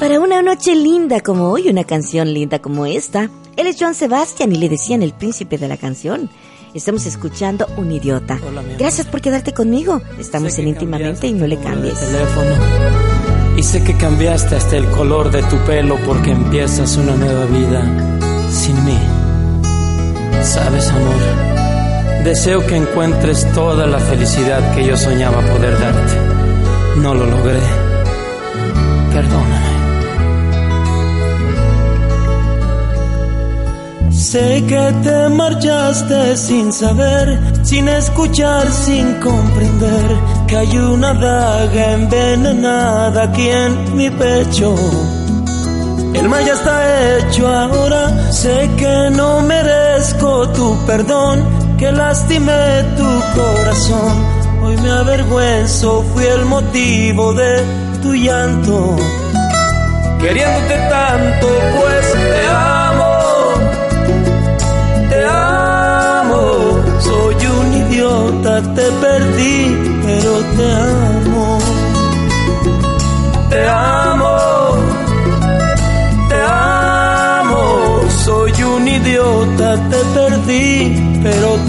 Para una noche linda como hoy, una canción linda como esta, él es Joan Sebastian y le decían el príncipe de la canción. Estamos escuchando Un Idiota. Gracias por quedarte conmigo. Estamos en íntimamente y no le cambies. Teléfono. Y sé que cambiaste hasta el color de tu pelo porque empiezas una nueva vida sin mí. Sabes, amor, deseo que encuentres toda la felicidad que yo soñaba poder darte. No lo logré. Perdóname. Sé que te marchaste sin saber, sin escuchar, sin comprender que hay una daga envenenada aquí en mi pecho. El mal ya está hecho ahora, sé que no merezco tu perdón, que lastimé tu corazón. Hoy me avergüenzo, fui el motivo de tu llanto. Queriéndote tanto, pues te amo.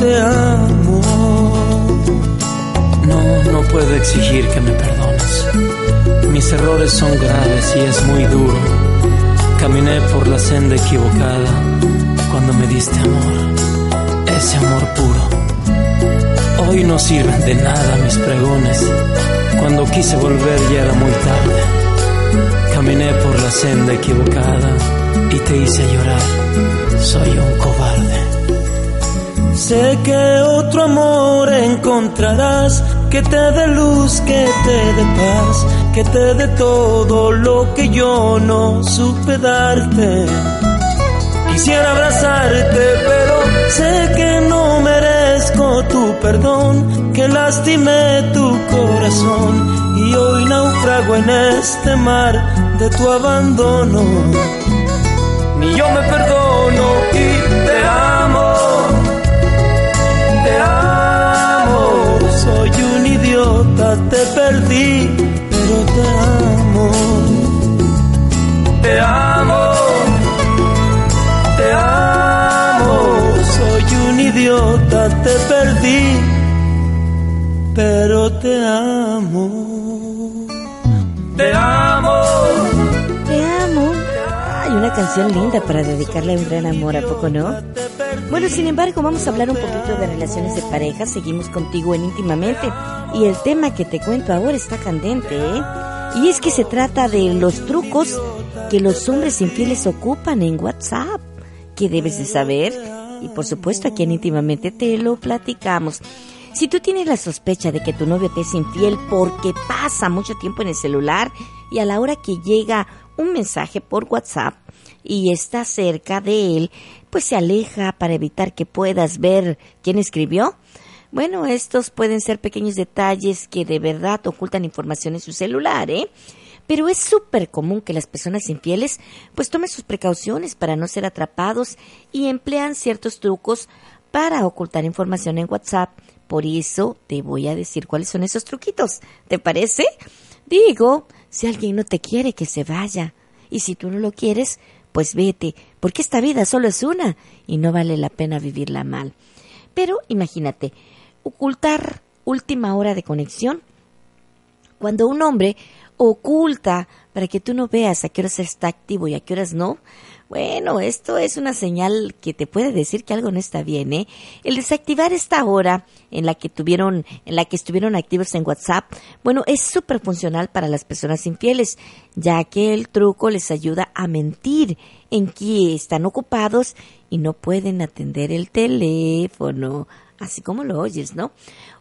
Te amo. No, no puedo exigir que me perdones. Mis errores son graves y es muy duro. Caminé por la senda equivocada cuando me diste amor, ese amor puro. Hoy no sirven de nada mis pregones. Cuando quise volver ya era muy tarde. Caminé por la senda equivocada y te hice llorar. Soy un cobarde. Sé que otro amor encontrarás que te dé luz, que te dé paz, que te dé todo lo que yo no supe darte. Quisiera abrazarte, pero sé que no merezco tu perdón, que lastimé tu corazón y hoy naufrago en este mar de tu abandono. Ni yo me perdono perdí, pero te amo. Te amo. Te amo. Ay, una canción linda para dedicarle a un gran amor, ¿a poco no? Bueno, sin embargo, vamos a hablar un poquito de relaciones de pareja. Seguimos contigo en íntimamente. Y el tema que te cuento ahora está candente, ¿eh? Y es que se trata de los trucos que los hombres infieles ocupan en WhatsApp. que debes de saber? Y por supuesto, aquí en íntimamente te lo platicamos. Si tú tienes la sospecha de que tu novio te es infiel porque pasa mucho tiempo en el celular y a la hora que llega un mensaje por WhatsApp y está cerca de él, pues se aleja para evitar que puedas ver quién escribió. Bueno, estos pueden ser pequeños detalles que de verdad ocultan información en su celular, ¿eh? Pero es súper común que las personas infieles pues tomen sus precauciones para no ser atrapados y emplean ciertos trucos para ocultar información en WhatsApp. Por eso te voy a decir cuáles son esos truquitos. ¿Te parece? Digo, si alguien no te quiere, que se vaya. Y si tú no lo quieres, pues vete, porque esta vida solo es una y no vale la pena vivirla mal. Pero imagínate, ocultar última hora de conexión. Cuando un hombre oculta para que tú no veas a qué horas está activo y a qué horas no, bueno, esto es una señal que te puede decir que algo no está bien, ¿eh? El desactivar esta hora en la que tuvieron, en la que estuvieron activos en WhatsApp, bueno, es súper funcional para las personas infieles, ya que el truco les ayuda a mentir en que están ocupados y no pueden atender el teléfono. Así como lo oyes, ¿no?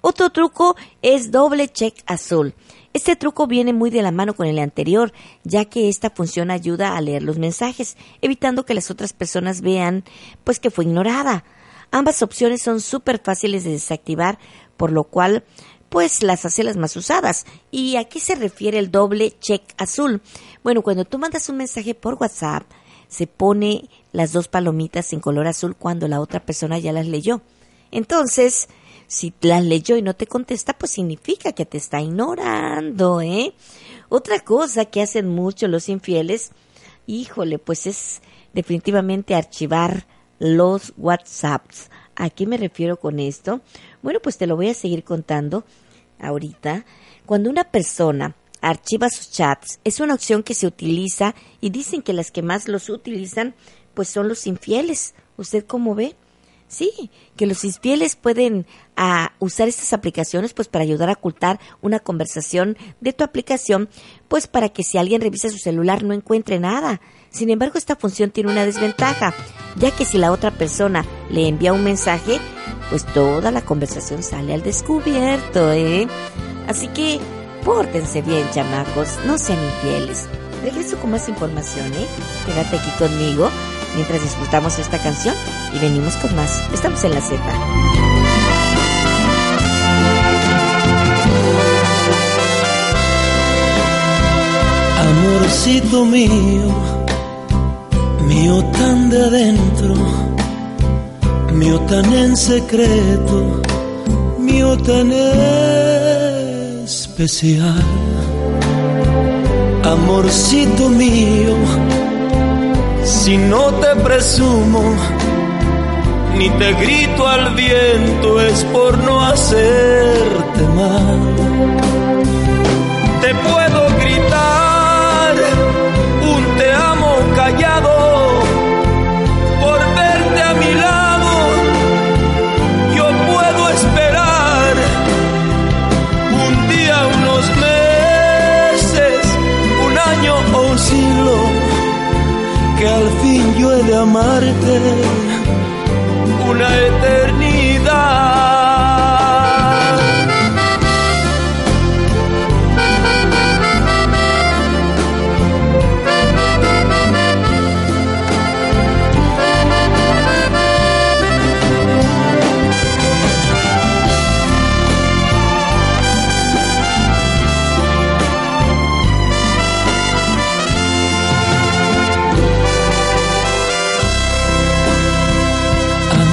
Otro truco es doble check azul. Este truco viene muy de la mano con el anterior, ya que esta función ayuda a leer los mensajes, evitando que las otras personas vean pues que fue ignorada. Ambas opciones son súper fáciles de desactivar, por lo cual pues las hace las más usadas. ¿Y a qué se refiere el doble check azul? Bueno, cuando tú mandas un mensaje por WhatsApp, se pone las dos palomitas en color azul cuando la otra persona ya las leyó. Entonces, si las leyó y no te contesta, pues significa que te está ignorando, ¿eh? Otra cosa que hacen mucho los infieles, híjole, pues es definitivamente archivar los WhatsApps. ¿A qué me refiero con esto? Bueno, pues te lo voy a seguir contando ahorita. Cuando una persona archiva sus chats, es una opción que se utiliza y dicen que las que más los utilizan pues son los infieles. ¿Usted cómo ve? Sí, que los infieles pueden ah, usar estas aplicaciones pues para ayudar a ocultar una conversación de tu aplicación, pues para que si alguien revisa su celular no encuentre nada. Sin embargo, esta función tiene una desventaja, ya que si la otra persona le envía un mensaje, pues toda la conversación sale al descubierto, ¿eh? Así que pórtense bien, chamacos, no sean infieles. Regreso con más información, ¿eh? Quédate aquí conmigo mientras disfrutamos esta canción y venimos con más. Estamos en la Z. Amorcito mío, mío tan de adentro, mío tan en secreto, mío tan especial. Amorcito mío, si no te presumo, ni te grito al viento, es por no hacerte que al fin yo he de amarte una eternidad.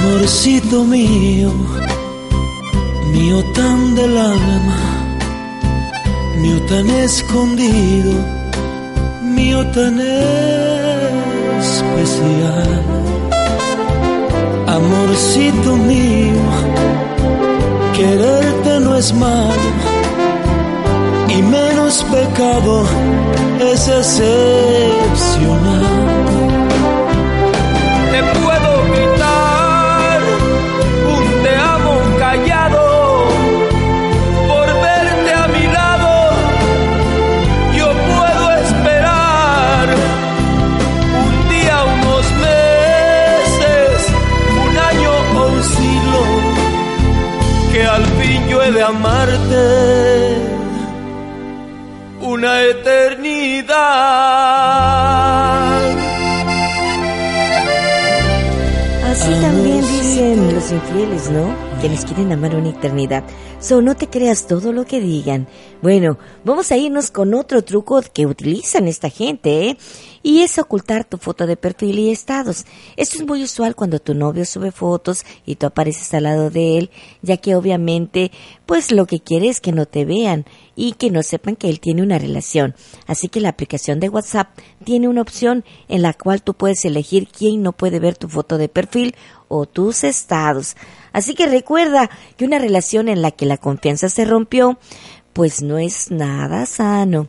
Amorcito mío, mío tan del alma, mío tan escondido, mío tan especial. Amorcito mío, quererte no es malo y menos pecado es excepcional. Te puedo Así también dicen los infieles, ¿no? Que les quieren amar una eternidad. So, no te creas todo lo que digan. Bueno, vamos a irnos con otro truco que utilizan esta gente, ¿eh? Y es ocultar tu foto de perfil y estados. Esto es muy usual cuando tu novio sube fotos y tú apareces al lado de él, ya que obviamente, pues lo que quiere es que no te vean y que no sepan que él tiene una relación. Así que la aplicación de WhatsApp tiene una opción en la cual tú puedes elegir quién no puede ver tu foto de perfil o tus estados. Así que recuerda que una relación en la que la confianza se rompió, pues no es nada sano.